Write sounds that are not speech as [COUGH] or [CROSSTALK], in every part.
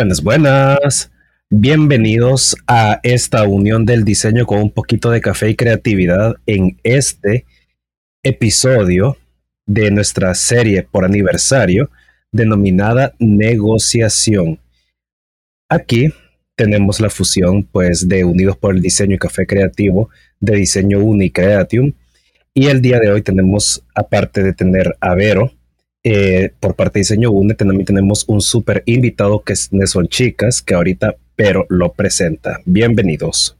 Buenas, buenas. Bienvenidos a esta unión del diseño con un poquito de café y creatividad en este episodio de nuestra serie por aniversario denominada negociación. Aquí tenemos la fusión pues de Unidos por el Diseño y Café Creativo de Diseño Unicreatium y el día de hoy tenemos aparte de tener a Vero eh, por parte de Diseño UNE también tenemos un súper invitado que es Nelson Chicas, que ahorita pero lo presenta. Bienvenidos.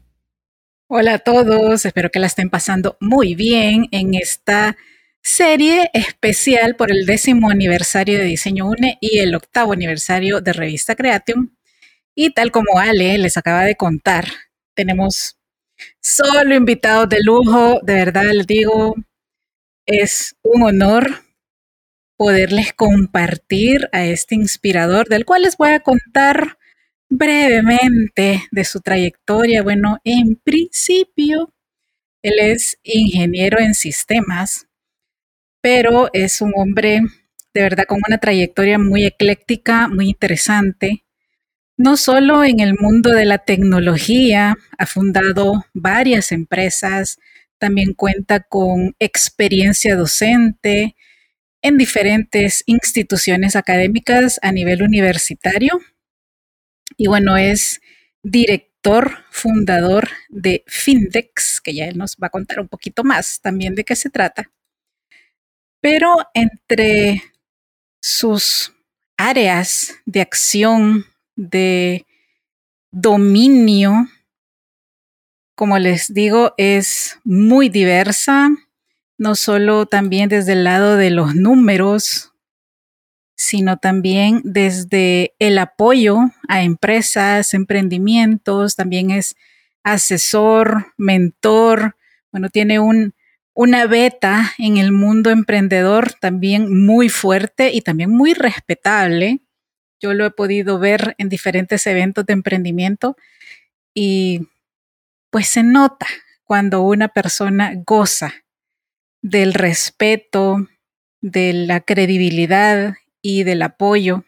Hola a todos, espero que la estén pasando muy bien en esta serie especial por el décimo aniversario de Diseño UNE y el octavo aniversario de Revista Creatium. Y tal como Ale les acaba de contar, tenemos solo invitados de lujo, de verdad les digo, es un honor poderles compartir a este inspirador, del cual les voy a contar brevemente de su trayectoria. Bueno, en principio, él es ingeniero en sistemas, pero es un hombre de verdad con una trayectoria muy ecléctica, muy interesante. No solo en el mundo de la tecnología, ha fundado varias empresas, también cuenta con experiencia docente, en diferentes instituciones académicas a nivel universitario. Y bueno, es director, fundador de Findex, que ya él nos va a contar un poquito más también de qué se trata. Pero entre sus áreas de acción, de dominio, como les digo, es muy diversa, no solo también desde el lado de los números, sino también desde el apoyo a empresas, emprendimientos, también es asesor, mentor, bueno, tiene un, una beta en el mundo emprendedor también muy fuerte y también muy respetable. Yo lo he podido ver en diferentes eventos de emprendimiento y pues se nota cuando una persona goza del respeto, de la credibilidad y del apoyo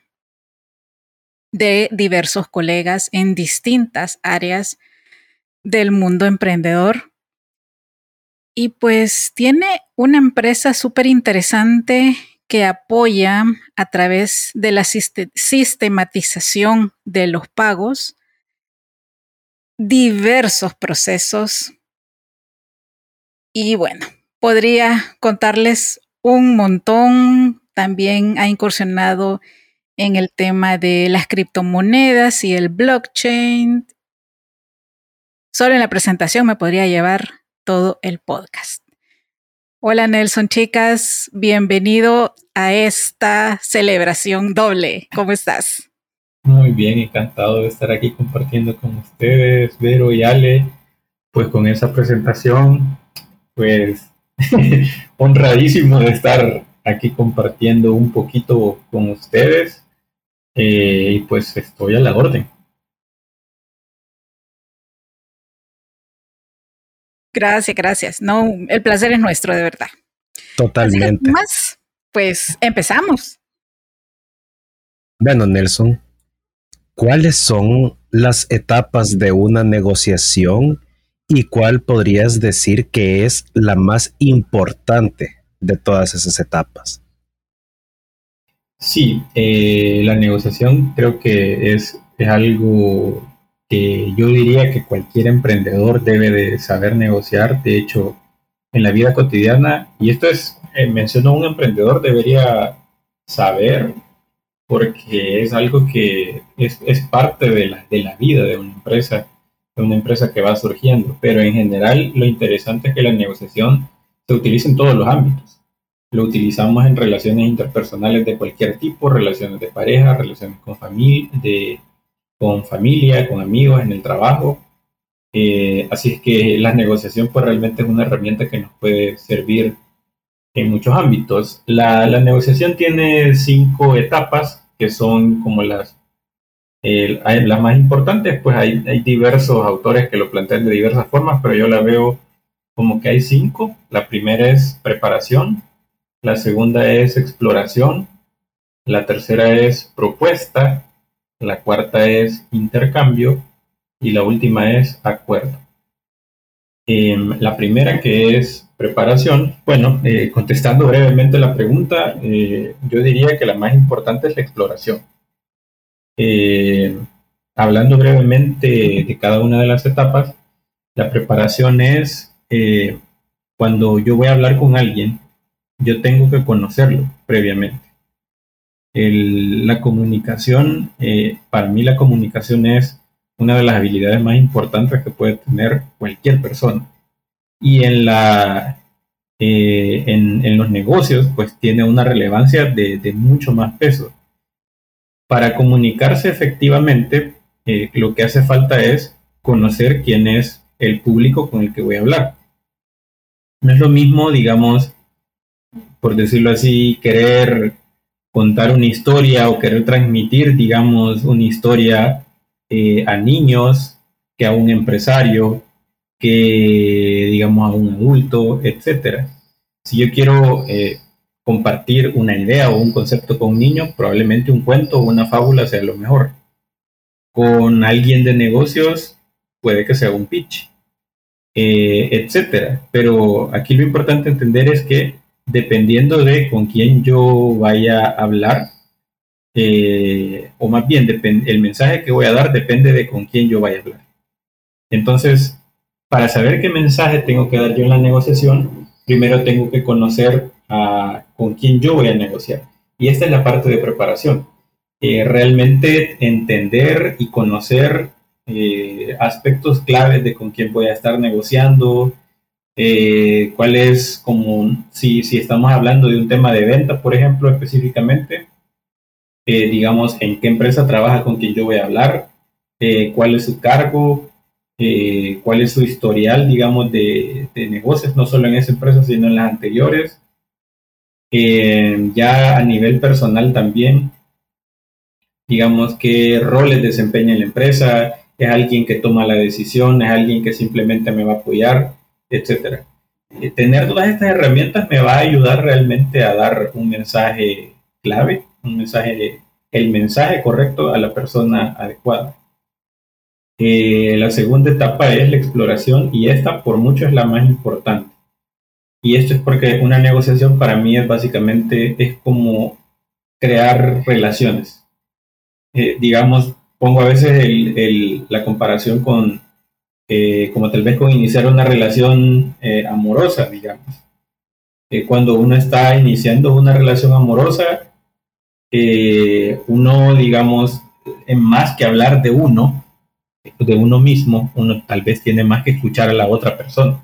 de diversos colegas en distintas áreas del mundo emprendedor. Y pues tiene una empresa súper interesante que apoya a través de la sistematización de los pagos diversos procesos. Y bueno, podría contarles un montón. También ha incursionado en el tema de las criptomonedas y el blockchain. Solo en la presentación me podría llevar todo el podcast. Hola Nelson, chicas, bienvenido a esta celebración doble. ¿Cómo estás? Muy bien, encantado de estar aquí compartiendo con ustedes, Vero y Ale, pues con esa presentación, pues [LAUGHS] honradísimo de estar aquí compartiendo un poquito con ustedes eh, y pues estoy a la orden. Gracias, gracias. No, el placer es nuestro, de verdad. Totalmente. Más, pues empezamos. Bueno, Nelson, ¿cuáles son las etapas de una negociación y cuál podrías decir que es la más importante de todas esas etapas? Sí, eh, la negociación creo que es, es, algo que yo diría que cualquier emprendedor debe de saber negociar. De hecho, en la vida cotidiana, y esto es, eh, menciono un emprendedor, debería saber porque es algo que es, es parte de la, de la vida de una empresa de una empresa que va surgiendo, pero en general lo interesante es que la negociación se utiliza en todos los ámbitos. Lo utilizamos en relaciones interpersonales de cualquier tipo, relaciones de pareja, relaciones con, familia, con familia, con amigos, en el trabajo. Eh, así es que la negociación pues realmente es una herramienta que nos puede servir en muchos ámbitos. La negociación tiene cinco etapas que son como las las más importantes, pues hay, hay, diversos autores que lo plantean de diversas formas, pero yo la veo como que hay cinco. La primera es preparación, la segunda es exploración, la tercera es propuesta, la cuarta es intercambio y la última es acuerdo. Em, la primera que es preparación, bueno, eh, contestando brevemente la pregunta, eh, yo diría que la más importante es la exploración. Eh, hablando brevemente de cada una de las etapas, la preparación es cuando yo voy a hablar con alguien, yo tengo que conocerlo previamente. la comunicación, para mí la comunicación es una de las habilidades más importantes que puede tener cualquier persona. Y en, la, eh, en, los negocios, pues tiene una relevancia de, mucho más peso. Para comunicarse efectivamente, eh, lo que hace falta es conocer quién es el público con el que voy a hablar. No es lo mismo, digamos, por decirlo así, querer contar una historia o querer transmitir, digamos, una historia eh, a niños, que a un empresario, que digamos a un adulto, etcétera. Si yo quiero eh, compartir una idea o un concepto con un niño, probablemente un cuento o una fábula sea lo mejor. Con alguien de negocios, puede que sea un pitch, eh, etcétera. Pero aquí lo importante entender es que dependiendo de con quién yo vaya a hablar, eh, o más bien el mensaje que voy a dar depende de con quién yo vaya a hablar. Entonces, para saber qué mensaje tengo que dar yo en la negociación, primero tengo que conocer con quién yo voy a negociar. Y esta es la parte de preparación. Eh, realmente entender y conocer eh, aspectos claves de con quién voy a estar negociando, cuál es como, si, si estamos hablando de un tema de venta, por ejemplo, específicamente, eh, digamos, en qué empresa trabaja con quien yo voy a hablar, eh, cuál es su cargo, eh, cuál es su historial, digamos, de, negocios, no solo en esa empresa, sino en las anteriores. Ya a nivel personal también, digamos, qué roles desempeña en la empresa, es alguien que toma la decisión, es alguien que simplemente me va a apoyar, etcétera. tener todas estas herramientas me va a ayudar realmente a dar un mensaje clave un mensaje, el mensaje correcto a la persona adecuada. Eh, la segunda etapa es la exploración y esta por mucho es la más importante. Y esto es porque una negociación para mí es básicamente es como crear relaciones. Eh, digamos, pongo a veces la comparación con, eh, como tal vez con iniciar una relación amorosa, digamos. cuando uno está iniciando una relación amorosa, eh, uno, digamos, en más que hablar de uno, de uno mismo, uno tal vez tiene más que escuchar a la otra persona.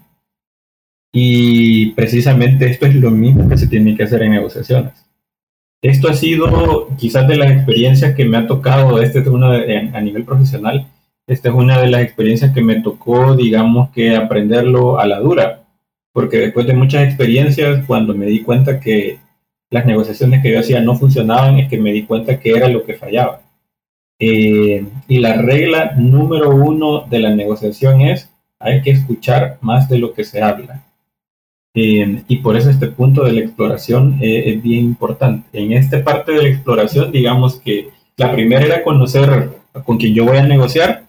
Y precisamente esto es lo mismo que se tiene que hacer en negociaciones. Esto ha sido quizás de las experiencias que me ha tocado, este es una a nivel profesional, esta es una de las experiencias que me tocó, digamos, que aprenderlo a la dura, porque después de muchas experiencias, cuando me di cuenta que las negociaciones que yo hacía no funcionaban, es que me di cuenta que era lo que fallaba. Eh, y la regla número uno de la negociación es hay que escuchar más de lo que se habla. Eh, y por eso este punto de la exploración eh, es bien importante. En esta parte de la exploración, digamos que la primera era conocer con quién yo voy a negociar,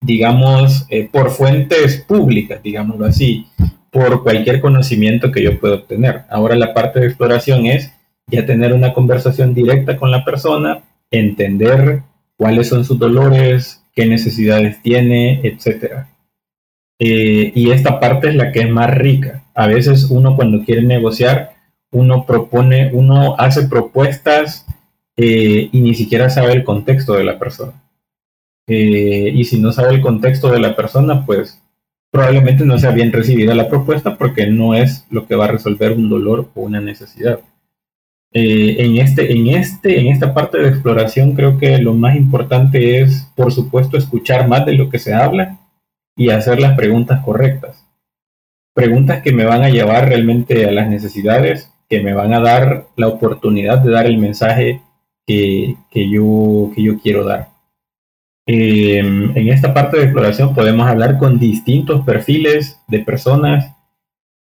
digamos, por fuentes públicas, digámoslo así por cualquier conocimiento que yo pueda obtener. Ahora la parte de exploración es ya tener una conversación directa con la persona, entender cuáles son sus dolores, qué necesidades tiene, etc. Eh, y esta parte es la que es más rica. A veces uno cuando quiere negociar, uno propone, uno hace propuestas eh, y ni siquiera sabe el contexto de la persona. Eh, y si no sabe el contexto de la persona, pues probablemente no sea bien recibida la propuesta porque no es lo que va a resolver un dolor o una necesidad. En, este, en, este, en esta parte de exploración creo que lo más importante es, por supuesto, escuchar más de lo que se habla y hacer las preguntas correctas. Preguntas que me van a llevar realmente a las necesidades, que me van a dar la oportunidad de dar el mensaje que, que, yo, que yo quiero dar. Em, en esta parte de exploración podemos hablar con distintos perfiles de personas.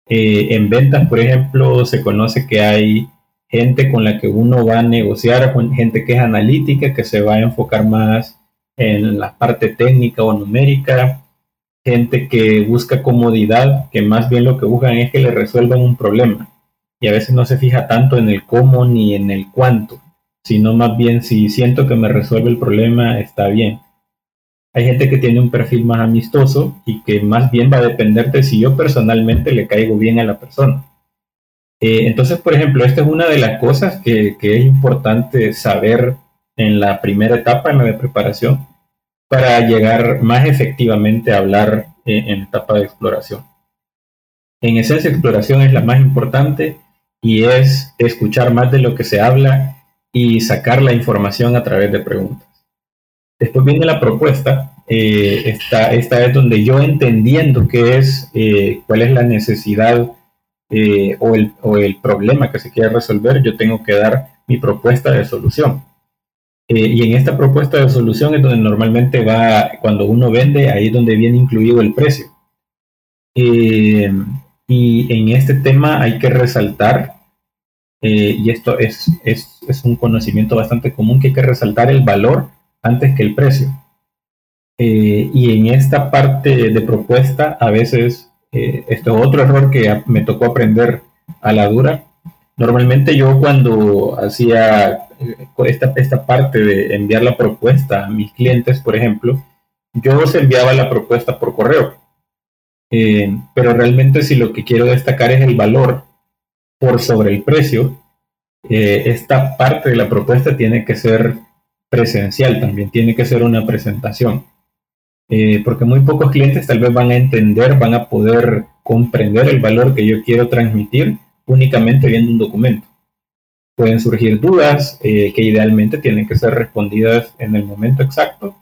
Eh, en ventas, por ejemplo, se conoce que hay gente con la que uno va a negociar, gente que es analítica, que se va a enfocar más en la parte técnica o numérica, gente que busca comodidad, que más bien lo que buscan es que le resuelvan un problema. Y a veces no se fija tanto en el cómo ni en el cuánto, sino más bien si siento que me resuelve el problema, está bien. Hay gente que tiene un perfil más amistoso y que más bien va a depender de si yo personalmente le caigo bien a la persona. Eh, entonces, por ejemplo, esta es una de las cosas que, es importante saber en la primera etapa, en la de preparación, para llegar más efectivamente a hablar en, etapa de exploración. En esencia, exploración es la más importante y es escuchar más de lo que se habla y sacar la información a través de preguntas. Después viene la propuesta. Eh, esta, esta, es donde yo entendiendo qué es, eh, cuál es la necesidad eh, o, el, o, el, problema que se quiere resolver, yo tengo que dar mi propuesta de solución. Eh, y en esta propuesta de solución es donde normalmente va, cuando uno vende, ahí es donde viene incluido el precio. y en este tema hay que resaltar, y esto es, es, es un conocimiento bastante común, que hay que resaltar el valor antes que el precio. Eh, y en esta parte de propuesta, a veces, eh, esto es otro error que me tocó aprender a la dura. Normalmente yo cuando hacía eh, esta, esta parte de enviar la propuesta a mis clientes, por ejemplo, yo os enviaba la propuesta por correo. pero realmente si lo que quiero destacar es el valor por sobre el precio, esta parte de la propuesta tiene que ser presencial también, tiene que ser una presentación. Eh, porque muy pocos clientes tal vez van a entender, van a poder comprender el valor que yo quiero transmitir únicamente viendo un documento. Pueden surgir dudas eh, que idealmente tienen que ser respondidas en el momento exacto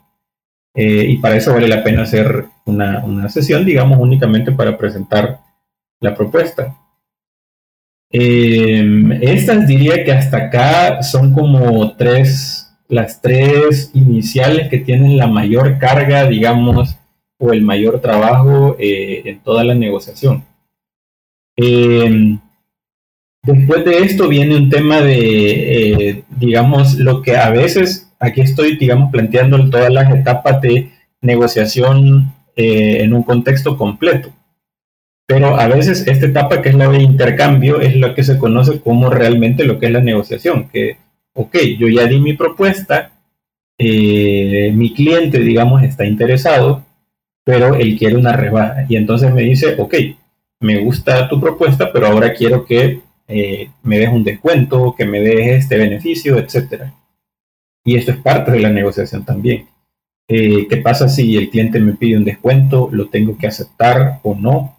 eh, y para eso vale la pena hacer una, una, sesión, digamos, únicamente para presentar la propuesta. estas diría que hasta acá son como tres las tres iniciales que tienen la mayor carga, digamos, o el mayor trabajo eh, en toda la negociación. Después de esto viene un tema de, eh, digamos, lo que a veces, aquí estoy, digamos, planteando todas las etapas de negociación eh, en un contexto completo. Pero a veces esta etapa que es la de intercambio es lo que se conoce como realmente lo que es la negociación, que ok, yo ya di mi propuesta, eh, mi cliente, digamos, está interesado, pero él quiere una rebaja. Y entonces me dice, ok, me gusta tu propuesta, pero ahora quiero que eh, me des un descuento, que me des este beneficio, etc. Y esto es parte de la negociación también. Eh, ¿Qué pasa si el cliente me pide un descuento? ¿Lo tengo que aceptar o no?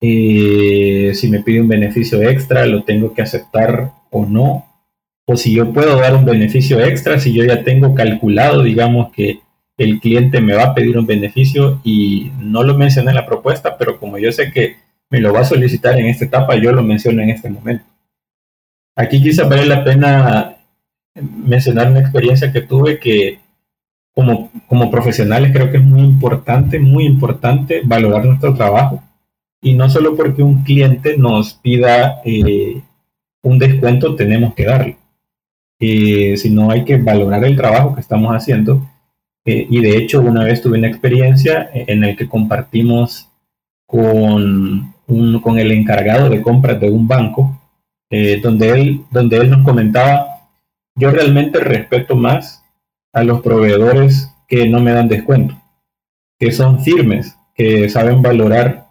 si me pide un beneficio extra, ¿lo tengo que aceptar o no? o si yo puedo dar un beneficio extra, si yo ya tengo calculado, digamos, que el cliente me va a pedir un beneficio y no lo mencioné en la propuesta, pero como yo sé que me lo va a solicitar en esta etapa, yo lo menciono en este momento. Aquí quizás vale la pena mencionar una experiencia que tuve que como, como profesionales creo que es muy importante, muy importante valorar nuestro trabajo. Y no solo porque un cliente nos pida eh, un descuento tenemos que darle eh, sino hay que valorar el trabajo que estamos haciendo. Eh, y de hecho, una vez tuve una experiencia en la que compartimos con, con el encargado de compras de un banco, eh, donde, él, donde él nos comentaba, yo realmente respeto más a los proveedores que no me dan descuento, que son firmes, que saben valorar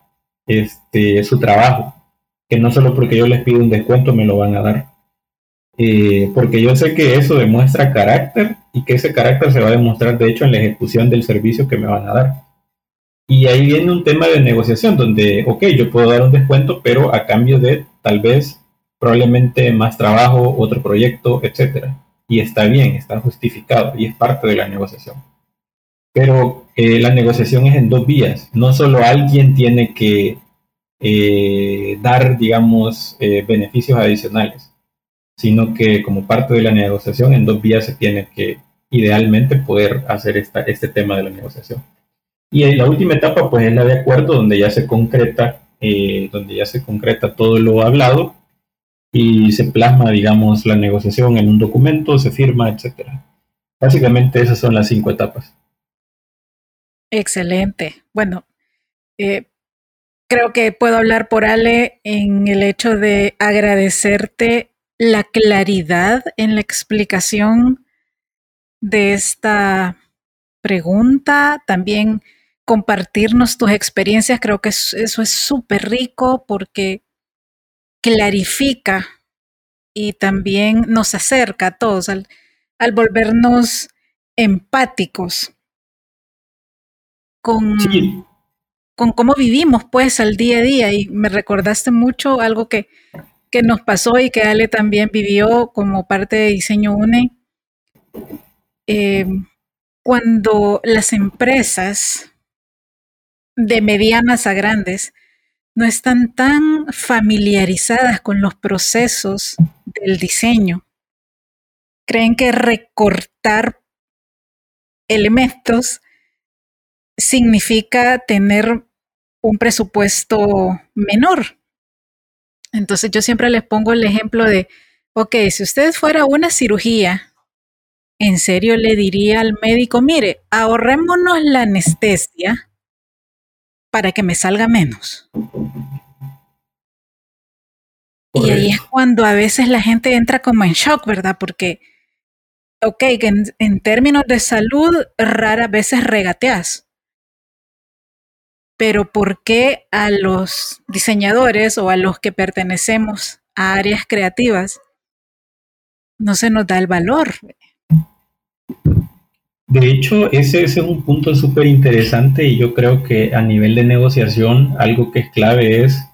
este, su trabajo, que no solo porque yo les pido un descuento me lo van a dar. Eh, porque yo sé que eso demuestra carácter y que ese carácter se va a demostrar de hecho en la ejecución del servicio que me van a dar. Y ahí viene un tema de negociación donde, ok, yo puedo dar un descuento, pero a cambio de tal vez probablemente más trabajo, otro proyecto, etc. Y está bien, está justificado y es parte de la negociación. Pero eh, la negociación es en dos vías. No solo alguien tiene que eh, dar, digamos, beneficios adicionales sino que como parte de la negociación en dos vías se tiene que idealmente poder hacer esta, este tema de la negociación. Y en la última etapa pues es la de acuerdo donde ya se concreta, eh, donde ya se concreta todo lo hablado y se plasma, digamos, la negociación en un documento, se firma, etc. Básicamente esas son las cinco etapas. Excelente. Bueno, eh, creo que puedo hablar por Ale en el hecho de agradecerte la claridad en la explicación de esta pregunta, también compartirnos tus experiencias, creo que eso es súper rico porque clarifica y también nos acerca a todos al, al volvernos empáticos con, con cómo vivimos pues al día a día. Y me recordaste mucho algo que, que nos pasó y que Ale también vivió como parte de Diseño UNE. Eh, cuando las empresas de medianas a grandes no están tan familiarizadas con los procesos del diseño, creen que recortar elementos significa tener un presupuesto menor. Entonces yo siempre les pongo el ejemplo de, ok, si usted fuera una cirugía, en serio le diría al médico, mire, ahorrémonos la anestesia para que me salga menos. Y ahí es cuando a veces la gente entra como en shock, ¿verdad? Porque, ok, en, en términos de salud, raras veces regateas pero ¿por qué a los diseñadores o a los que pertenecemos a áreas creativas no se nos da el valor? De hecho, ese, es un punto súper interesante y yo creo que a nivel de negociación algo que es clave es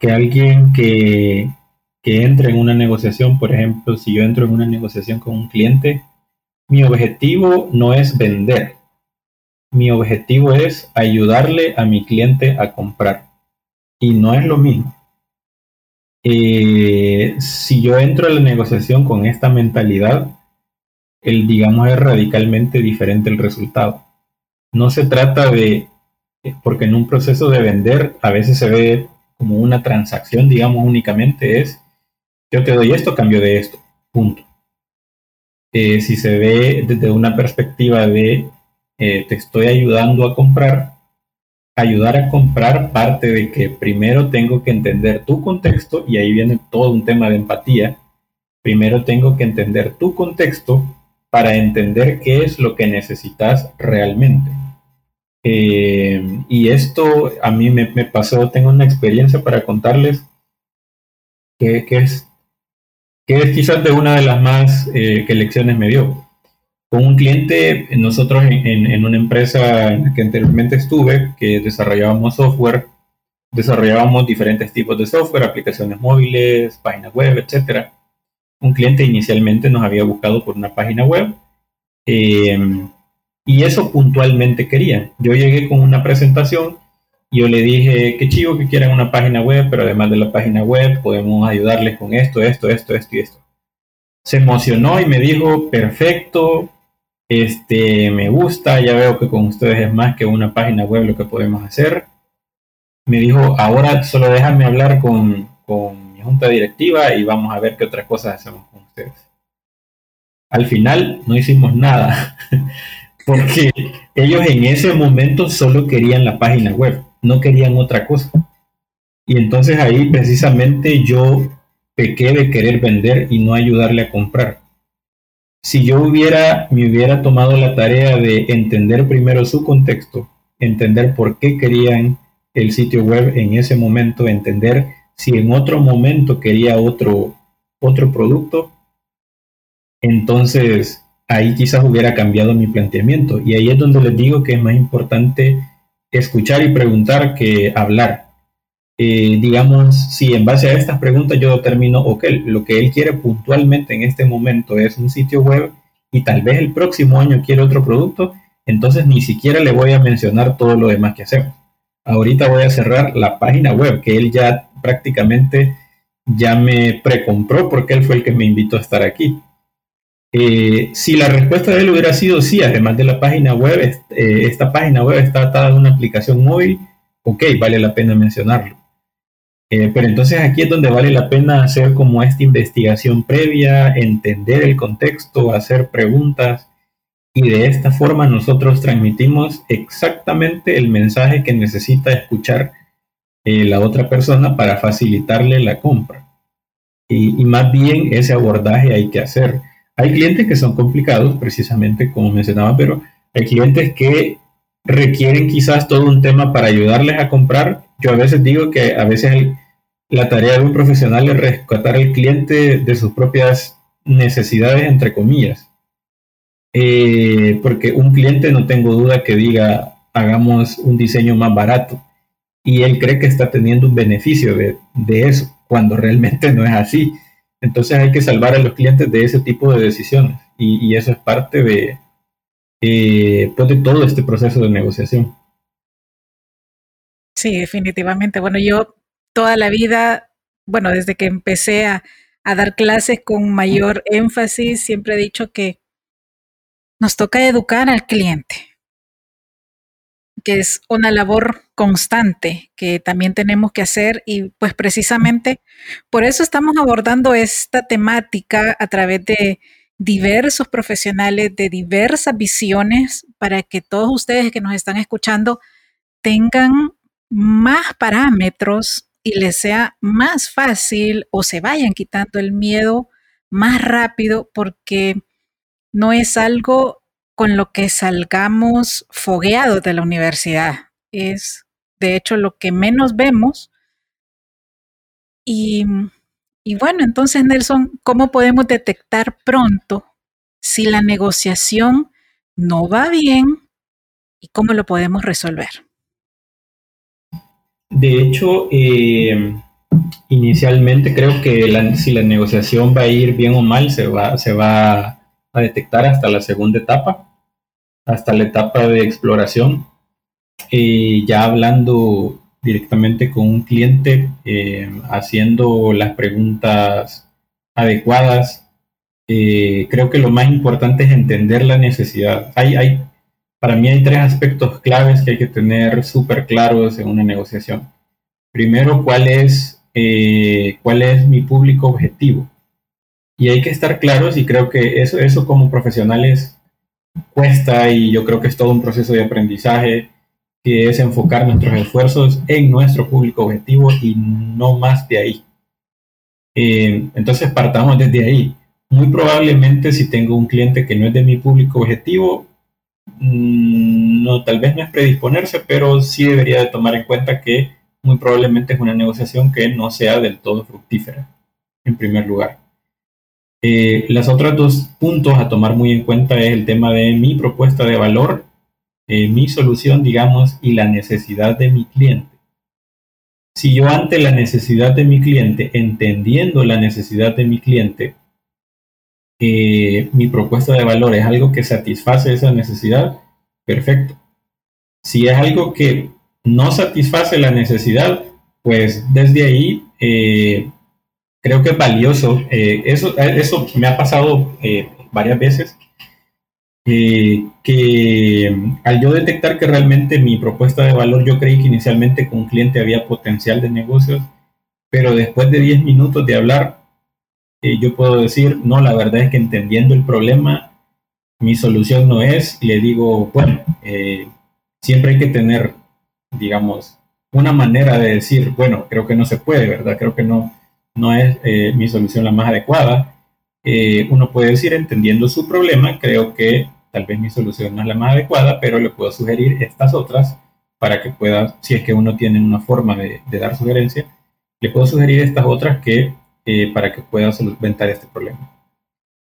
que alguien que, que entre en una negociación, por ejemplo, si yo entro en una negociación con un cliente, mi objetivo no es vender, mi objetivo es ayudarle a mi cliente a comprar. Y no es lo mismo. Eh, si yo entro a la negociación con esta mentalidad, el digamos es radicalmente diferente el resultado. No se trata de, porque en un proceso de vender a veces se ve como una transacción, digamos únicamente es, yo te doy esto, cambio de esto, punto. Eh, si se ve desde una perspectiva de eh, te estoy ayudando a comprar, ayudar a comprar parte de que primero tengo que entender tu contexto, y ahí viene todo un tema de empatía, primero tengo que entender tu contexto para entender qué es lo que necesitas realmente. Eh, y esto a mí me, pasó, tengo una experiencia para contarles que, es, que es quizás de una de las más eh, que lecciones me dio con un cliente, nosotros en, una empresa que anteriormente estuve, que desarrollábamos software, desarrollábamos diferentes tipos de software, aplicaciones móviles, páginas web, etc. Un cliente inicialmente nos había buscado por una página web eh, y eso puntualmente quería. Yo llegué con una presentación y yo le dije, qué chivo que quieran una página web, pero además de la página web podemos ayudarles con esto, esto, esto, esto y esto. Se emocionó y me dijo, perfecto, este, me gusta, ya veo que con ustedes es más que una página web lo que podemos hacer. Me dijo, ahora solo déjame hablar con, con junta directiva y vamos a ver qué otras cosas hacemos con ustedes. Al final no hicimos nada, [LAUGHS] porque ellos en ese momento solo querían la página web, no querían otra cosa. Y entonces ahí precisamente yo pequé de querer vender y no ayudarle a comprar si yo hubiera, me hubiera tomado la tarea de entender primero su contexto, entender por qué querían el sitio web en ese momento, entender si en otro momento quería otro, otro producto, entonces ahí quizás hubiera cambiado mi planteamiento. Y ahí es donde les digo que es más importante escuchar y preguntar que hablar. Eh, digamos, si en base a estas preguntas yo determino, ok, lo que él quiere puntualmente en este momento es un sitio web y tal vez el próximo año quiere otro producto, entonces ni siquiera le voy a mencionar todo lo demás que hacemos. Ahorita voy a cerrar la página web que él ya prácticamente ya me precompró porque él fue el que me invitó a estar aquí. Eh, si la respuesta de él hubiera sido sí, además de la página web, eh, esta página web está atada a una aplicación móvil, ok, vale la pena mencionarlo. Eh, pero entonces aquí es donde vale la pena hacer como esta investigación previa, entender el contexto, hacer preguntas y de esta forma nosotros transmitimos exactamente el mensaje que necesita escuchar eh, la otra persona para facilitarle la compra. Y, y, más bien ese abordaje hay que hacer. Hay clientes que son complicados, precisamente como mencionaba, pero hay clientes que requieren quizás todo un tema para ayudarles a comprar. Yo a veces digo que a veces la tarea de un profesional es rescatar al cliente de sus propias necesidades, entre comillas. Eh, porque un cliente no tengo duda que diga hagamos un diseño más barato y él cree que está teniendo un beneficio de, eso, cuando realmente no es así. Entonces hay que salvar a los clientes de ese tipo de decisiones y eso es parte de, eh, pues de todo este proceso de negociación. Sí, definitivamente. Bueno, yo toda la vida, bueno, desde que empecé a, a dar clases con mayor énfasis, siempre he dicho que nos toca educar al cliente, que es una labor constante que también tenemos que hacer y pues precisamente por eso estamos abordando esta temática a través de diversos profesionales de diversas visiones para que todos ustedes que nos están escuchando tengan más parámetros y les sea más fácil o se vayan quitando el miedo más rápido porque no es algo con lo que salgamos fogueados de la universidad. Es de hecho lo que menos vemos y y bueno, entonces Nelson, ¿cómo podemos detectar pronto si la negociación no va bien y cómo lo podemos resolver? De hecho, eh, inicialmente creo que si la negociación va a ir bien o mal, se va, se va a detectar hasta la segunda etapa, hasta la etapa de exploración. Y ya hablando directamente con un cliente, eh, haciendo las preguntas adecuadas. Eh, creo que lo más importante es entender la necesidad. Hay, hay, para mí hay tres aspectos claves que hay que tener súper claros en una negociación. Primero, ¿cuál es, eh, cuál es mi público objetivo? Y hay que estar claros y creo que eso, eso como profesionales cuesta y yo creo que es todo un proceso de aprendizaje que es enfocar nuestros esfuerzos en nuestro público objetivo y no más de ahí. Eh, entonces partamos desde ahí. Muy probablemente si tengo un cliente que no es de mi público objetivo, mm, no, tal vez no es predisponerse, pero sí debería de tomar en cuenta que muy probablemente es una negociación que no sea del todo fructífera, en primer lugar. Eh, las otras dos puntos a tomar muy en cuenta es el tema de mi propuesta de valor eh, mi solución, digamos, y la necesidad de mi cliente. Si yo ante la necesidad de mi cliente, entendiendo la necesidad de mi cliente, eh, mi propuesta de valor es algo que satisface esa necesidad, perfecto. Si es algo que no satisface la necesidad, pues desde ahí creo que es valioso. eso, eso me ha pasado varias veces eh, que al yo detectar que realmente mi propuesta de valor, yo creí que inicialmente con un cliente había potencial de negocios, pero después de 10 minutos de hablar, eh, yo puedo decir, no, la verdad es que entendiendo el problema, mi solución no es, y le digo, bueno, eh, siempre hay que tener, digamos, una manera de decir, bueno, creo que no se puede, ¿verdad? Creo que no, no es mi solución la más adecuada. uno puede decir, entendiendo su problema, creo que tal vez mi solución no es la más adecuada, pero le puedo sugerir estas otras para que pueda, si es que uno tiene una forma de, dar sugerencia, le puedo sugerir estas otras que eh, para que pueda solventar este problema.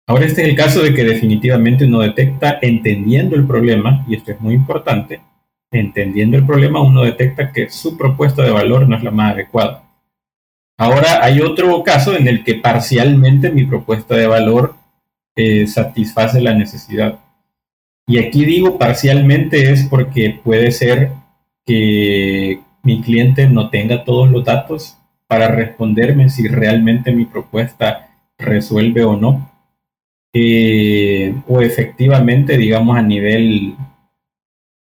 Ahora este es el caso de que definitivamente uno detecta entendiendo el problema, y esto es muy importante, entendiendo el problema uno detecta que su propuesta de valor no es la más adecuada. Ahora hay otro caso en el que parcialmente mi propuesta de valor eh, satisface la necesidad. Y aquí digo parcialmente es porque puede ser que mi cliente no tenga todos los datos para responderme si realmente mi propuesta resuelve o no. Eh, o efectivamente, digamos, a nivel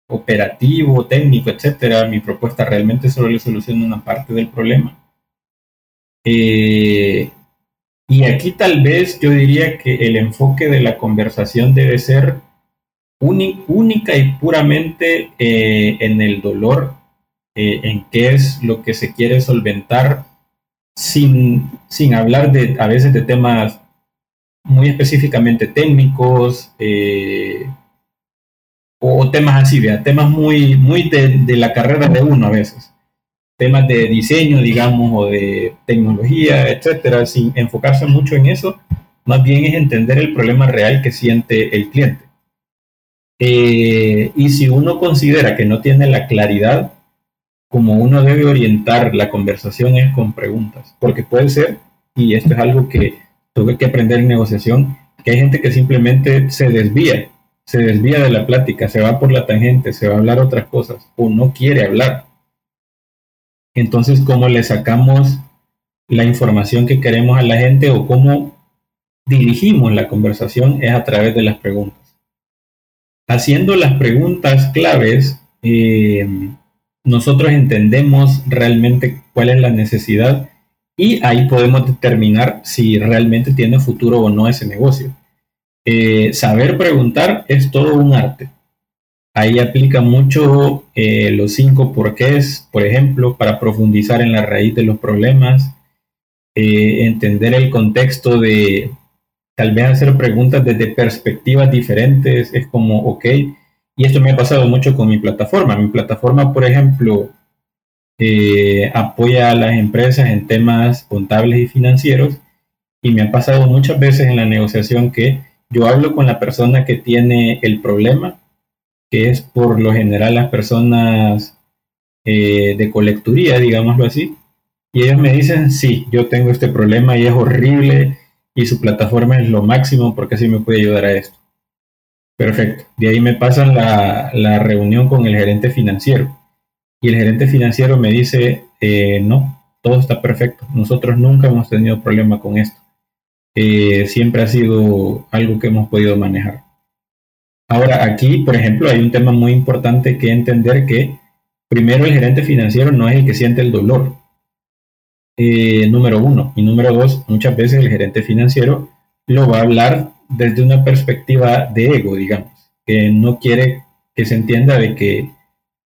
operativo, técnico, etcétera, mi propuesta realmente solo le soluciona una parte del problema. Eh, y aquí tal vez yo diría que el enfoque de la conversación debe ser única y puramente eh, en el dolor, eh, en qué es lo que se quiere solventar, sin, sin hablar de, a veces de temas muy específicamente técnicos o temas así, temas muy, muy de, la carrera de uno a veces, temas de diseño, digamos, o de tecnología, etcétera, sin enfocarse mucho en eso, más bien es entender el problema real que siente el cliente. Eh, y si uno considera que no tiene la claridad, como uno debe orientar la conversación es con preguntas, porque puede ser, y esto es algo que tuve que aprender en negociación, que hay gente que simplemente se desvía, se desvía de la plática, se va por la tangente, se va a hablar otras cosas, o no quiere hablar. Entonces, ¿cómo le sacamos la información que queremos a la gente o cómo dirigimos la conversación? Es a través de las preguntas haciendo las preguntas claves, eh, nosotros entendemos realmente cuál es la necesidad y ahí podemos determinar si realmente tiene futuro o no ese negocio. Eh, saber preguntar es todo un arte. Ahí aplica mucho eh, los cinco porqués, por ejemplo, para profundizar en la raíz de los problemas, entender el contexto de, tal vez hacer preguntas desde perspectivas diferentes es como, ok, y esto me ha pasado mucho con mi plataforma. Mi plataforma, por ejemplo, eh, apoya a las empresas en temas contables y financieros y me ha pasado muchas veces en la negociación que yo hablo con la persona que tiene el problema, que es por lo general las personas eh, de colecturía, digámoslo así, y ellos me dicen, sí, yo tengo este problema y es horrible y su plataforma es lo máximo porque así me puede ayudar a esto. Perfecto. De ahí me pasan la, reunión con el gerente financiero. Y el gerente financiero me dice, eh, no, todo está perfecto. Nosotros nunca hemos tenido problema con esto. Eh, siempre ha sido algo que hemos podido manejar. Ahora, aquí, por ejemplo, hay un tema muy importante que entender que primero el gerente financiero no es el que siente el dolor, eh, número uno. Y número dos, muchas veces el gerente financiero lo va a hablar desde una perspectiva de ego, digamos, que no quiere que se entienda de que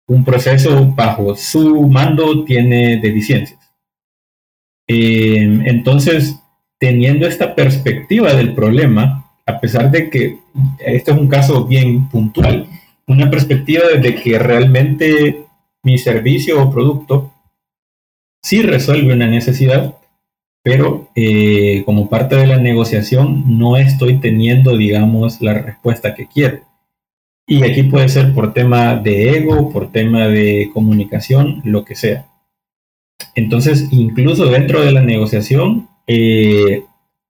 un proceso bajo su mando tiene deficiencias. Eh, entonces, teniendo esta perspectiva del problema, a pesar de que esto es un caso bien puntual, una perspectiva de que realmente mi servicio o producto sí resuelve una necesidad, pero eh, como parte de la negociación no estoy teniendo, digamos, la respuesta que quiero. Y aquí puede ser por tema de ego, por tema de comunicación, lo que sea. Entonces, incluso dentro de la negociación, eh,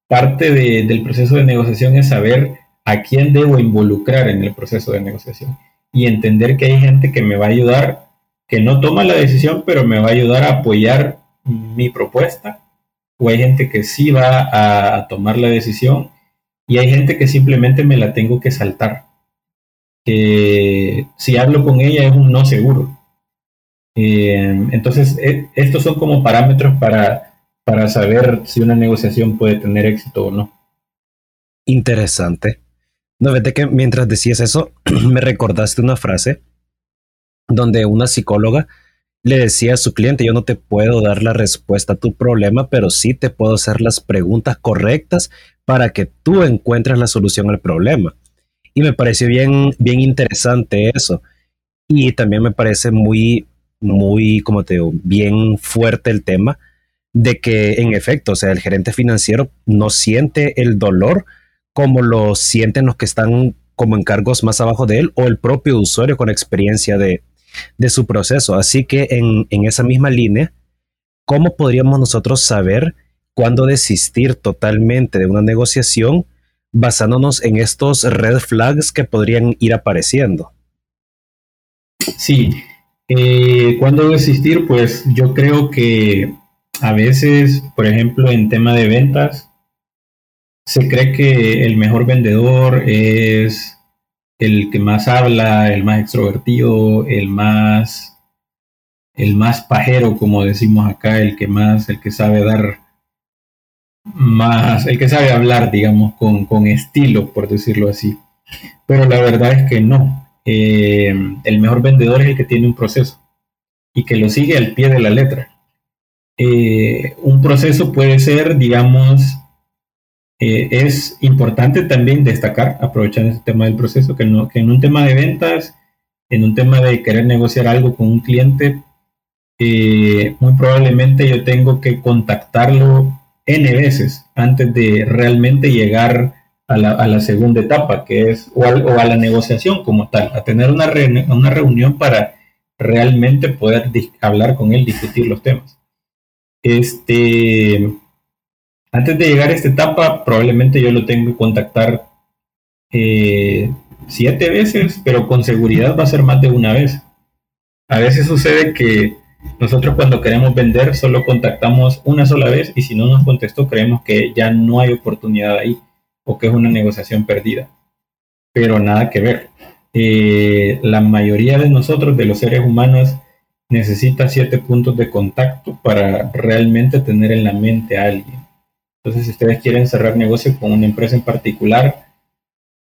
parte del proceso de negociación es saber a quién debo involucrar en el proceso de negociación y entender que hay gente que me va a ayudar que no toma la decisión, pero me va a ayudar a apoyar mi propuesta, o hay gente que sí va a, tomar la decisión, y hay gente que simplemente me la tengo que saltar. Que si hablo con ella es un no seguro. Eh, entonces, e, estos son como parámetros para, para saber si una negociación puede tener éxito o no. Interesante. No, vete que mientras decías eso, [CLEARS THROAT] me recordaste una frase donde una psicóloga le decía a su cliente, yo no te puedo dar la respuesta a tu problema, pero sí te puedo hacer las preguntas correctas para que tú encuentres la solución al problema. Y me pareció bien, bien interesante eso. Y también me parece muy, muy, como te digo, bien fuerte el tema de que en efecto, o sea, el gerente financiero no siente el dolor como lo sienten los que están como encargos más abajo de él o el propio usuario con experiencia de, de su proceso. Así que en, esa misma línea, ¿cómo podríamos nosotros saber cuándo desistir totalmente de una negociación basándonos en estos red flags que podrían ir apareciendo? Sí, eh, ¿cuándo desistir? Pues yo creo que a veces, por ejemplo, en tema de ventas, se cree que el mejor vendedor es el que más habla, el más extrovertido, el más, el más pajero, como decimos acá, el que más, el que sabe dar más, el que sabe hablar, digamos, con, con estilo, por decirlo así. Pero la verdad es que no. Eh, el mejor vendedor es el que tiene un proceso y que lo sigue al pie de la letra. Eh, un proceso puede ser, digamos, eh, es importante también destacar, aprovechando este tema del proceso, que, no, en un tema de ventas, en un tema de querer negociar algo con un cliente, muy probablemente yo tengo que contactarlo N veces antes de realmente llegar a la, segunda etapa, que es, o, a la negociación como tal, a tener una, una reunión para realmente poder hablar con él, discutir los temas. Este, antes de llegar a esta etapa, probablemente yo lo tengo que contactar eh, siete veces, pero con seguridad va a ser más de una vez. A veces sucede que nosotros cuando queremos vender solo contactamos una sola vez y si no nos contestó creemos que ya no hay oportunidad ahí o que es una negociación perdida. Pero nada que ver. Eh, la mayoría de nosotros, de los seres humanos, necesita siete puntos de contacto para realmente tener en la mente a alguien. Entonces, si ustedes quieren cerrar negocio con una empresa en particular,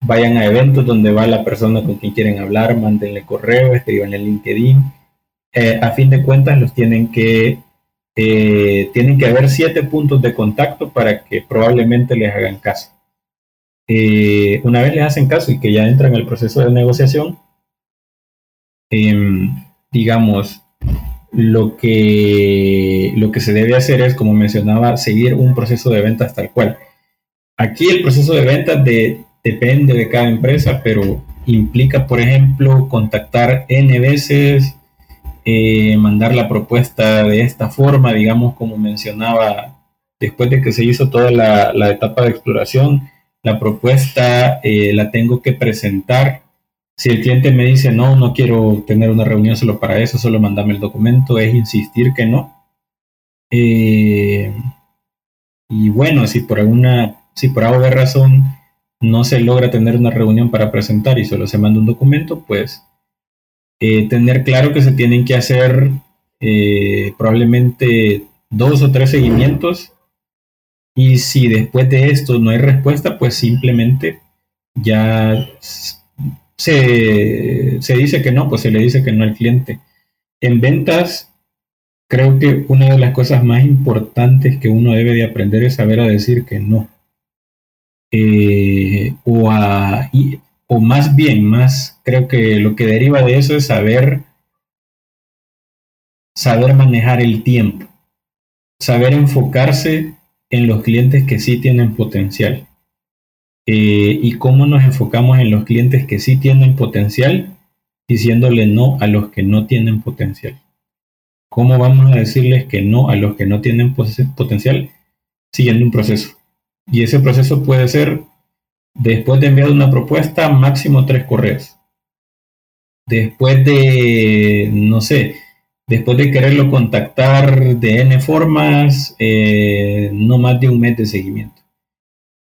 vayan a eventos donde va la persona con quien quieren hablar, mándenle correo, escriban en LinkedIn eh, a fin de cuentas los tienen que, eh, tienen que haber siete puntos de contacto para que probablemente les hagan caso. Eh, una vez les hacen caso y que ya entran en el proceso de negociación, em, digamos, lo que, lo que se debe hacer es, como mencionaba, seguir un proceso de ventas tal cual. Aquí el proceso de ventas de, depende de cada empresa, pero implica, por ejemplo, contactar N veces eh, mandar la propuesta de esta forma, digamos, como mencionaba, después de que se hizo toda la, etapa de exploración, la propuesta eh, la tengo que presentar. Si el cliente me dice, no, no quiero tener una reunión solo para eso, solo mandame el documento, es insistir que no. Eh, y bueno, si por alguna, si por alguna razón no se logra tener una reunión para presentar y solo se manda un documento, pues eh, tener claro que se tienen que hacer eh, probablemente dos o tres seguimientos y si después de esto no hay respuesta, pues simplemente ya se, se dice que no, pues se le dice que no al cliente. En ventas, creo que una de las cosas más importantes que uno debe de aprender es saber a decir que no. Eh, o a, o más bien, más creo que lo que deriva de eso es saber, saber manejar el tiempo, saber enfocarse en los clientes que sí tienen potencial. Eh, y cómo nos enfocamos en los clientes que sí tienen potencial, diciéndole no a los que no tienen potencial. ¿Cómo vamos a decirles que no a los que no tienen potencial? Siguiendo un proceso. Y ese proceso puede ser Después de enviar una propuesta, máximo tres correos. Después de, no sé, después de quererlo contactar de N formas, eh, no más de un mes de seguimiento,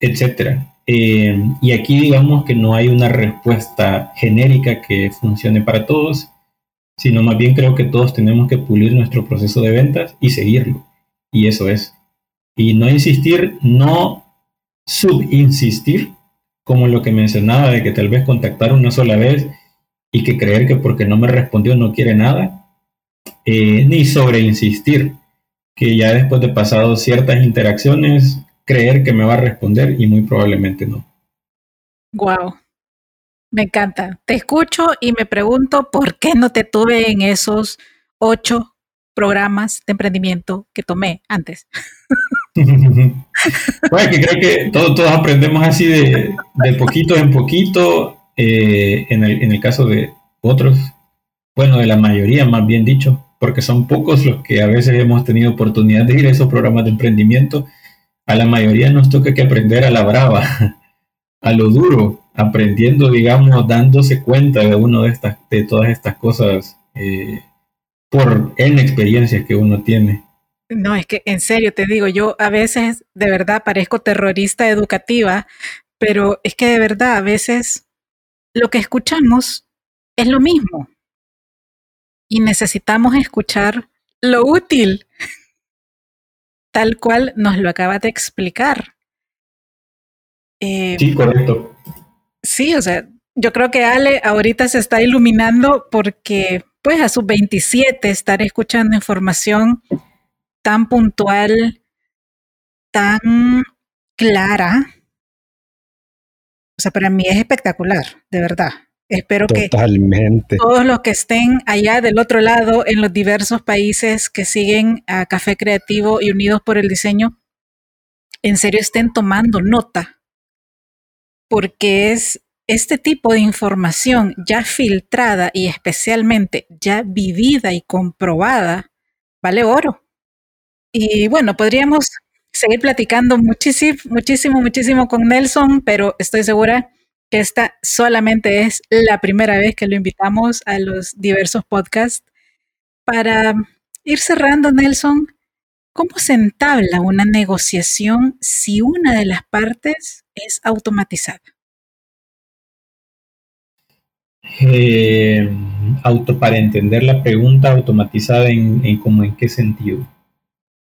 etcétera. Eh, y aquí digamos que no hay una respuesta genérica que funcione para todos, sino más bien creo que todos tenemos que pulir nuestro proceso de ventas y seguirlo. Y eso es. Y no insistir, no subinsistir, como lo que mencionaba de que tal vez contactar una sola vez y que creer que porque no me respondió no quiere nada, eh, ni sobre insistir, que ya después de pasado ciertas interacciones, creer que me va a responder y muy probablemente no. Wow, me encanta. Te escucho y me pregunto por qué no te tuve en esos ocho programas de emprendimiento que tomé antes. [LAUGHS] bueno, que creo que todos, aprendemos así de, poquito en poquito, eh, en, el, en el caso de otros, bueno, de la mayoría más bien dicho, porque son pocos los que a veces hemos tenido oportunidad de ir a esos programas de emprendimiento. A la mayoría nos toca que aprender a la brava, a lo duro, aprendiendo, digamos, dándose cuenta de uno de estas, de todas estas cosas eh, por en experiencias que uno tiene. No, es que en serio te digo, yo a veces de verdad parezco terrorista educativa, pero es que de verdad a veces lo que escuchamos es lo mismo y necesitamos escuchar lo útil. Tal cual nos lo acaba de explicar. Eh, sí, correcto. Sí, o sea, yo creo que Ale ahorita se está iluminando porque pues a sus 27 estar escuchando información tan puntual, tan clara. O sea, para mí es espectacular, de verdad. Espero que todos los que estén allá del otro lado en los diversos países que siguen a Café Creativo y Unidos por el Diseño, en serio estén tomando nota, porque es este tipo de información ya filtrada y especialmente ya vivida y comprobada, vale oro. Y bueno, podríamos seguir platicando muchísimo, muchísimo, muchísimo con Nelson, pero estoy segura que esta solamente es la primera vez que lo invitamos a los diversos podcasts. Para ir cerrando, Nelson, ¿cómo se entabla una negociación si una de las partes es automatizada? Eh, auto, para entender la pregunta automatizada en, en, como en qué sentido.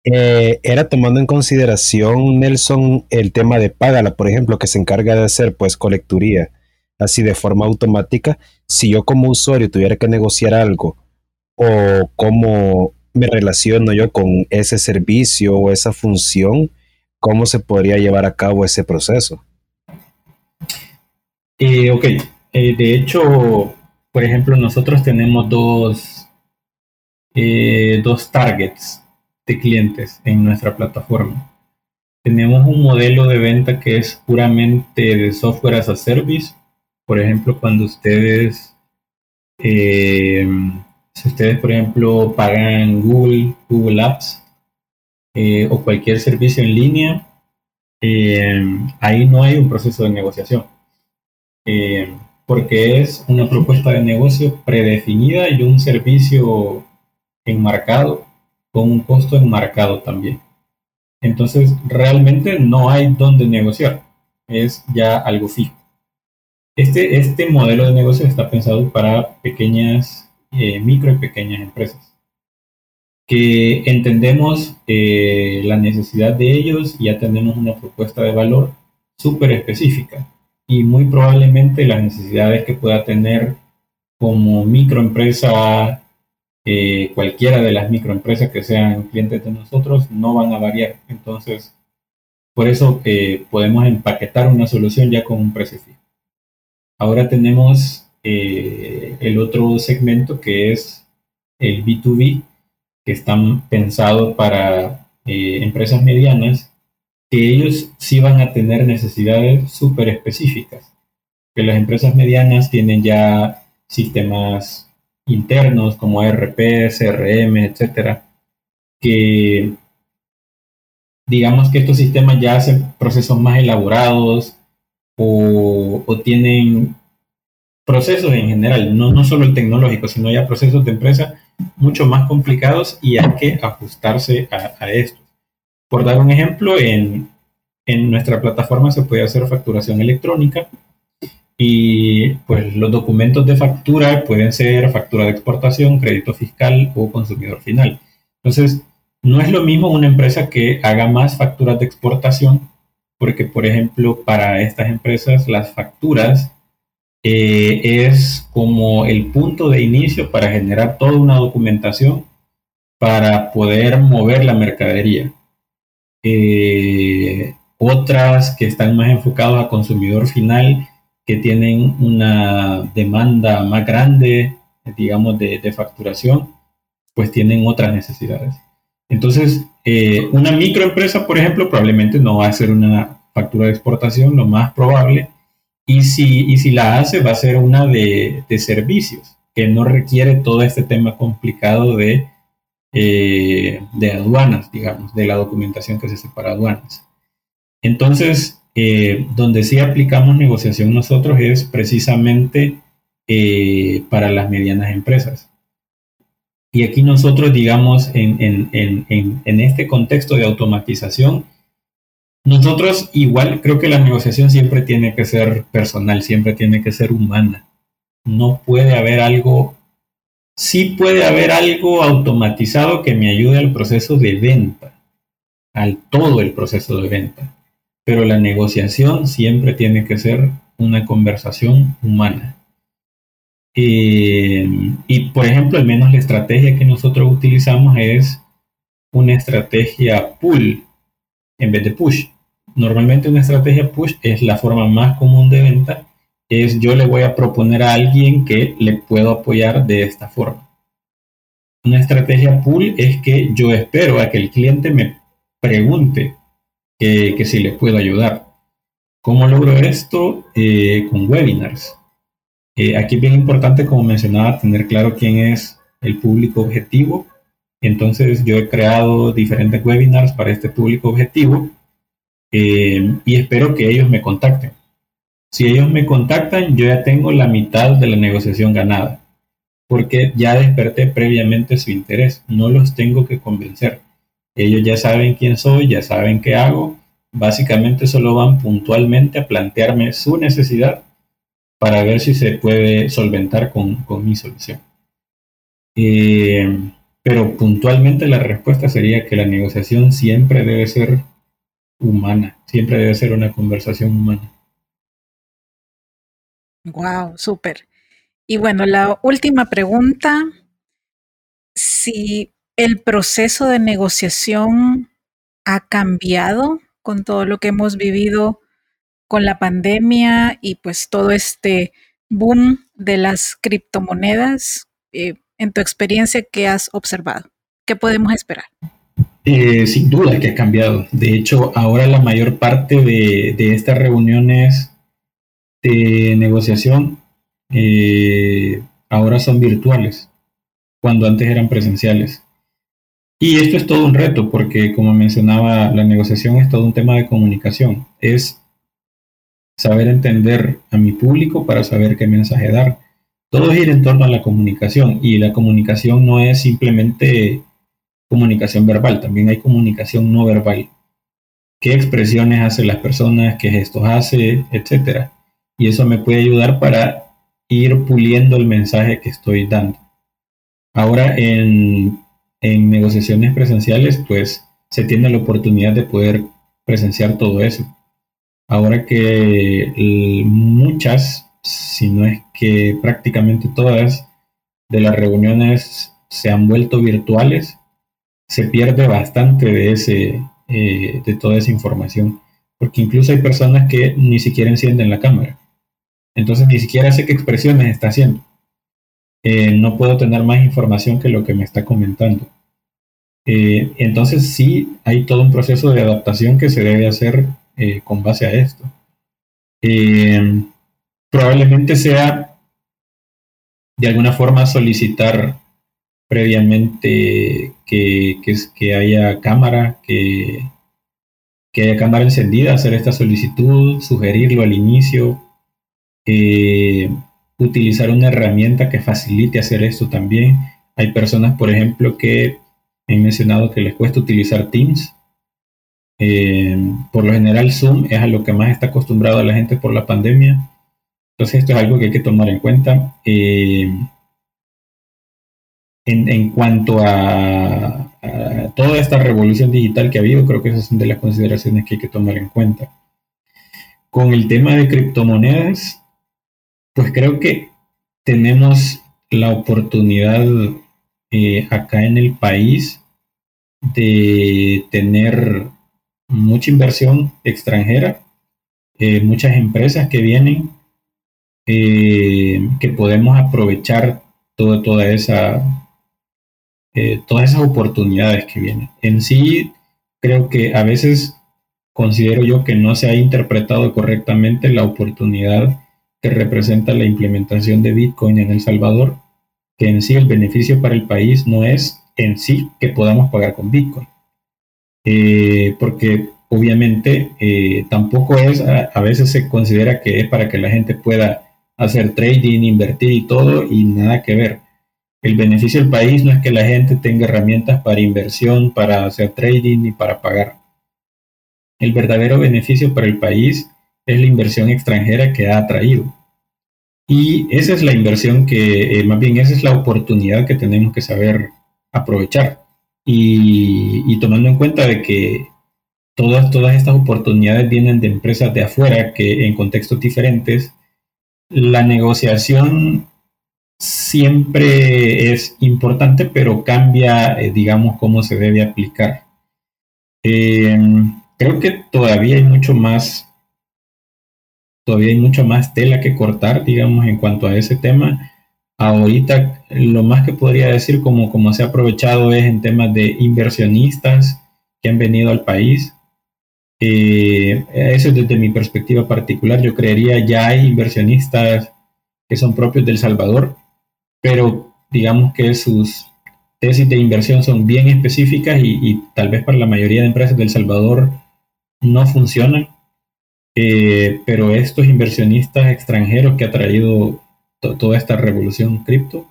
Eh, era tomando en consideración, Nelson, el tema de Págala, por ejemplo, que se encarga de hacer pues colecturía así de forma automática. Si yo como usuario tuviera que negociar algo o cómo me relaciono yo con ese servicio o esa función, ¿cómo se podría llevar a cabo ese proceso? Eh, ok, eh, de hecho, por ejemplo, nosotros tenemos dos, dos targets clientes en nuestra plataforma. Tenemos un modelo de venta que es puramente de software as a service. Por ejemplo, cuando ustedes, eh, si ustedes, por ejemplo, pagan Google, Google Apps eh, o cualquier servicio en línea, eh, ahí no hay un proceso de negociación. porque es una propuesta de negocio predefinida y un servicio enmarcado con un costo enmarcado también. Entonces, realmente no hay donde negociar, es ya algo fijo. Este, este modelo de negocio está pensado para pequeñas, eh, micro y pequeñas empresas, que entendemos eh, la necesidad de ellos y ya tenemos una propuesta de valor súper específica y muy probablemente las necesidades que pueda tener como microempresa eh, cualquiera de las microempresas que sean clientes de nosotros no van a variar. Entonces, por eso eh, podemos empaquetar una solución ya con un precio fijo. Ahora tenemos eh, el otro segmento que es el B2B, que están pensados para empresas medianas, que ellos sí van a tener necesidades súper específicas. Que las empresas medianas tienen ya sistemas internos como RP, CRM, etcétera, que digamos que estos sistemas ya hacen procesos más elaborados o, tienen procesos en general, no, no solo el tecnológico, sino ya procesos de empresa mucho más complicados y hay que ajustarse a, a esto. Por dar un ejemplo, en, en nuestra plataforma se puede hacer facturación electrónica, y pues los documentos de factura pueden ser factura de exportación, crédito fiscal o consumidor final. Entonces, no es lo mismo una empresa que haga más facturas de exportación, porque por ejemplo, para estas empresas las facturas eh, es como el punto de inicio para generar toda una documentación para poder mover la mercadería. Eh, otras que están más enfocadas a consumidor final que tienen una demanda más grande, digamos, de, facturación, pues tienen otras necesidades. Entonces, eh, una microempresa, por ejemplo, probablemente no va a hacer una factura de exportación, lo más probable, y si, y si la hace, va a ser una de, servicios, que no requiere todo este tema complicado de, eh, de aduanas, digamos, de la documentación que se separa aduanas. Entonces, eh, donde sí aplicamos negociación nosotros es precisamente eh, para las medianas empresas. Y aquí nosotros, digamos, en, este contexto de automatización, nosotros igual creo que la negociación siempre tiene que ser personal, siempre tiene que ser humana. No puede haber algo, sí puede haber algo automatizado que me ayude al proceso de venta, al todo el proceso de venta. Pero la negociación siempre tiene que ser una conversación humana. Eh, y por ejemplo, al menos la estrategia que nosotros utilizamos es una estrategia pull en vez de push. Normalmente una estrategia push es la forma más común de venta, es yo le voy a proponer a alguien que le puedo apoyar de esta forma. Una estrategia pull es que yo espero a que el cliente me pregunte que, si le puedo ayudar. ¿Cómo logro esto? Eh, con webinars. Eh, aquí es bien importante, como mencionaba, tener claro quién es el público objetivo. Entonces yo he creado diferentes webinars para este público objetivo eh, y espero que ellos me contacten. Si ellos me contactan, yo ya tengo la mitad de la negociación ganada, porque ya desperté previamente su interés, no los tengo que convencer. Ellos ya saben quién soy, ya saben qué hago, básicamente solo van puntualmente a plantearme su necesidad para ver si se puede solventar con, mi solución. Eh, pero puntualmente la respuesta sería que la negociación siempre debe ser humana, siempre debe ser una conversación humana. Wow, súper. Y bueno, la última pregunta, si el proceso de negociación ha cambiado con todo lo que hemos vivido con la pandemia y pues todo este boom de las criptomonedas, eh, en tu experiencia, ¿qué has observado? ¿Qué podemos esperar? Eh, sin duda que ha cambiado. De hecho, ahora la mayor parte de, estas reuniones de negociación eh, ahora son virtuales, cuando antes eran presenciales. Y esto es todo un reto porque, como mencionaba, la negociación es todo un tema de comunicación. Es saber entender a mi público para saber qué mensaje dar. Todo gira en torno a la comunicación y la comunicación no es simplemente comunicación verbal, también hay comunicación no verbal. ¿Qué expresiones hacen las personas? ¿Qué gestos hace? Etcétera. Y eso me puede ayudar para ir puliendo el mensaje que estoy dando. Ahora en en negociaciones presenciales, pues se tiene la oportunidad de poder presenciar todo eso. Ahora que muchas, si no es que prácticamente todas de las reuniones se han vuelto virtuales, se pierde bastante de ese, eh, de toda esa información, porque incluso hay personas que ni siquiera encienden la cámara. Entonces ni siquiera sé qué expresiones está haciendo. Eh, no puedo tener más información que lo que me está comentando. Eh, entonces sí hay todo un proceso de adaptación que se debe hacer eh, con base a esto. probablemente sea de alguna forma solicitar previamente que, que, haya cámara, que, que haya cámara encendida, hacer esta solicitud, sugerirlo al inicio, utilizar una herramienta que facilite hacer esto también. Hay personas, por ejemplo, que han mencionado que les cuesta utilizar Teams. Eh, por lo general, Zoom es a lo que más está acostumbrado la gente por la pandemia. Entonces, esto es algo que hay que tomar en cuenta. Eh, en, cuanto a, a, toda esta revolución digital que ha habido, creo que esas son de las consideraciones que hay que tomar en cuenta. Con el tema de criptomonedas, pues creo que tenemos la oportunidad eh, acá en el país de tener mucha inversión extranjera, eh, muchas empresas que vienen, eh, que podemos aprovechar toda, esa, todas esas oportunidades que vienen. En sí, creo que a veces considero yo que no se ha interpretado correctamente la oportunidad que representa la implementación de Bitcoin en El Salvador, que en sí el beneficio para el país no es en sí que podamos pagar con Bitcoin. Eh, porque obviamente eh, tampoco es, a, veces se considera que es para que la gente pueda hacer trading, invertir y todo, y nada que ver. El beneficio del país no es que la gente tenga herramientas para inversión, para hacer trading y para pagar. El verdadero beneficio para el país es la inversión extranjera que ha traído. Y esa es la inversión que, eh, más bien, esa es la oportunidad que tenemos que saber aprovechar. Y, tomando en cuenta de que todas, todas estas oportunidades vienen de empresas de afuera que en contextos diferentes, la negociación siempre es importante, pero cambia, eh, digamos, cómo se debe aplicar. Em, creo que todavía hay mucho más, todavía hay mucho más tela que cortar, digamos, en cuanto a ese tema. Ahorita lo más que podría decir como, como se ha aprovechado es en temas de inversionistas que han venido al país. Eh, eso desde mi perspectiva particular. Yo creería ya hay inversionistas que son propios del Salvador, pero digamos que sus tesis de inversión son bien específicas y, tal vez para la mayoría de empresas del Salvador no funcionan. Eh, pero estos inversionistas extranjeros que ha traído toda esta revolución cripto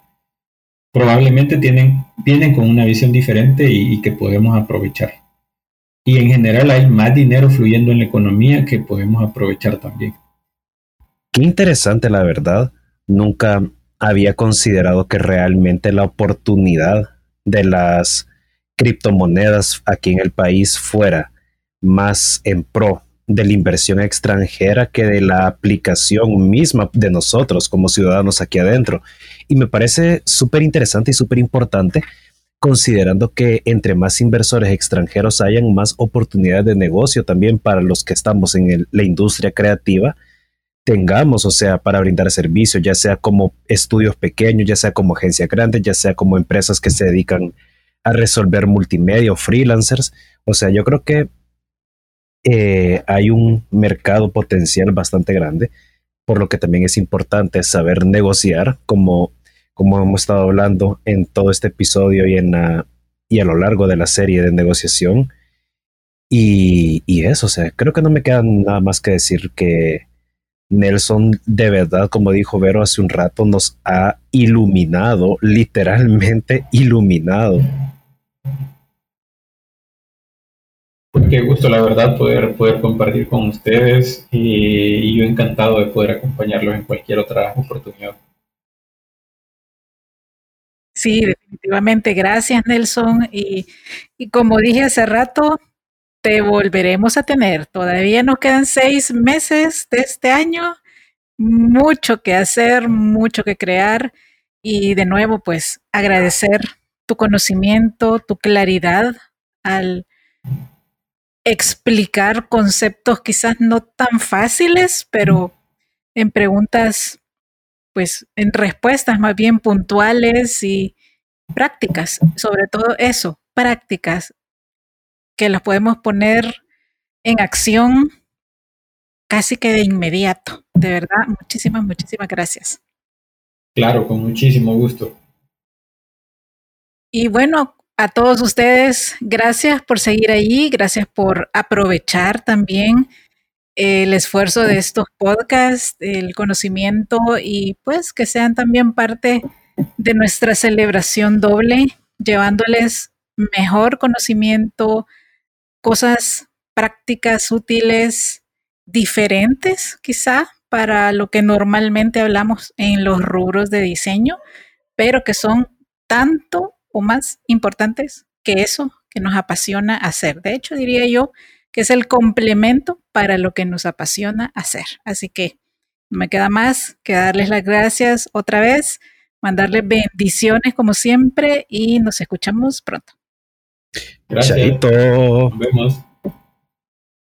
probablemente tienen, vienen con una visión diferente y que podemos aprovechar y en general hay más dinero fluyendo en la economía que podemos aprovechar también. Qué interesante, la verdad. Nunca había considerado que realmente la oportunidad de las criptomonedas aquí en el país fuera más en pro de la inversión extranjera que de la aplicación misma de nosotros como ciudadanos aquí adentro. Y me parece súper interesante y súper importante considerando que entre más inversores extranjeros hayan, más oportunidades de negocio también para los que estamos en la industria creativa tengamos, o sea, para brindar servicios, ya sea como estudios pequeños, ya sea como agencias grandes, ya sea como empresas que se dedican a resolver multimedia freelancers. O sea, yo creo que eh, hay un mercado potencial bastante grande, por lo que también es importante saber negociar como como hemos estado hablando en todo este episodio y, en y a lo largo de la serie de negociación. Y, y eso, o sea, creo que no me queda nada más que decir que Nelson de verdad, como dijo Vero hace un rato, nos ha iluminado, literalmente iluminado. Qué gusto, la verdad, poder, poder compartir con ustedes y yo encantado de poder acompañarlos en cualquier otra oportunidad. Sí, definitivamente. Gracias, Nelson. Y, como dije hace rato, te volveremos a tener. Todavía nos quedan seis meses de este año. Mucho que hacer, mucho que crear. Y de nuevo, pues agradecer tu conocimiento, tu claridad al explicar conceptos quizás no tan fáciles, pero en preguntas pues en respuestas más bien puntuales y prácticas, sobre todo eso, prácticas que las podemos poner en acción casi que de inmediato. De verdad, muchísimas, muchísimas gracias. Claro, con muchísimo gusto. Y bueno, a todos ustedes, gracias por seguir ahí, gracias por aprovechar también el esfuerzo de estos podcasts, el conocimiento y pues que sean también parte de nuestra celebración doble, llevándoles mejor conocimiento, cosas prácticas, útiles, diferentes quizá para lo que normalmente hablamos en los rubros de diseño, pero que son tanto o más importantes que eso que nos apasiona hacer. De hecho, diría yo que es el complemento para lo que nos apasiona hacer. Así que no me queda más que darles las gracias otra vez, mandarles bendiciones como siempre y nos escuchamos pronto. Gracias. Nos vemos.